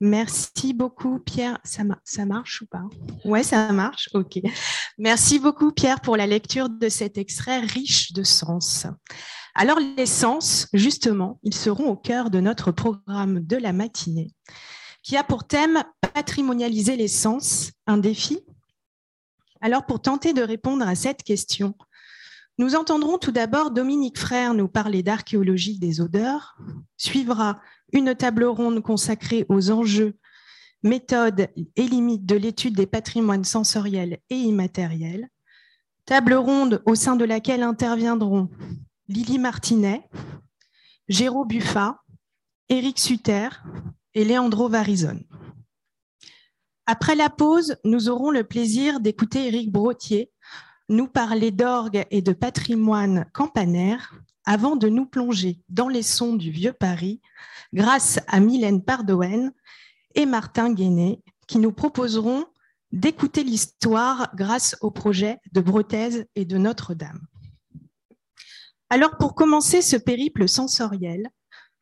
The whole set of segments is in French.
Merci beaucoup, Pierre. Ça, marche ou pas? Ouais, ça marche. OK. Merci beaucoup, Pierre, pour la lecture de cet extrait riche de sens. Alors, les sens, justement, ils seront au cœur de notre programme de la matinée, qui a pour thème patrimonialiser les sens, un défi? Alors, pour tenter de répondre à cette question, nous entendrons tout d'abord Dominique Frère nous parler d'archéologie des odeurs. Suivra une table ronde consacrée aux enjeux, méthodes et limites de l'étude des patrimoines sensoriels et immatériels. Table ronde au sein de laquelle interviendront Lily Martinet, Géraud Buffat, Éric Sutter et Leandro Varizone. Après la pause, nous aurons le plaisir d'écouter Éric Brottier nous parler d'orgue et de patrimoine campanaire avant de nous plonger dans les sons du vieux Paris grâce à Mylène Pardoen et Martin Guéné qui nous proposeront d'écouter l'histoire grâce au projet de Bretaise et de Notre-Dame. Alors pour commencer ce périple sensoriel,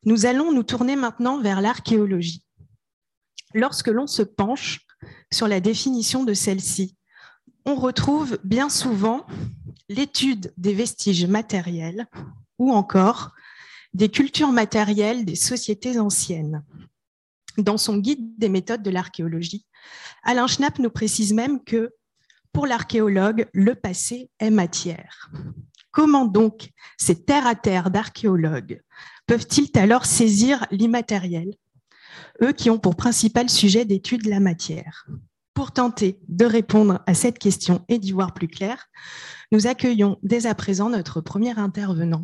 nous allons nous tourner maintenant vers l'archéologie. Lorsque l'on se penche sur la définition de celle-ci, on retrouve bien souvent l'étude des vestiges matériels ou encore des cultures matérielles des sociétés anciennes. Dans son guide des méthodes de l'archéologie, Alain Schnapp nous précise même que pour l'archéologue, le passé est matière. Comment donc ces terre-à-terre d'archéologues peuvent-ils alors saisir l'immatériel, eux qui ont pour principal sujet d'étude la matière pour tenter de répondre à cette question et d'y voir plus clair, nous accueillons dès à présent notre premier intervenant,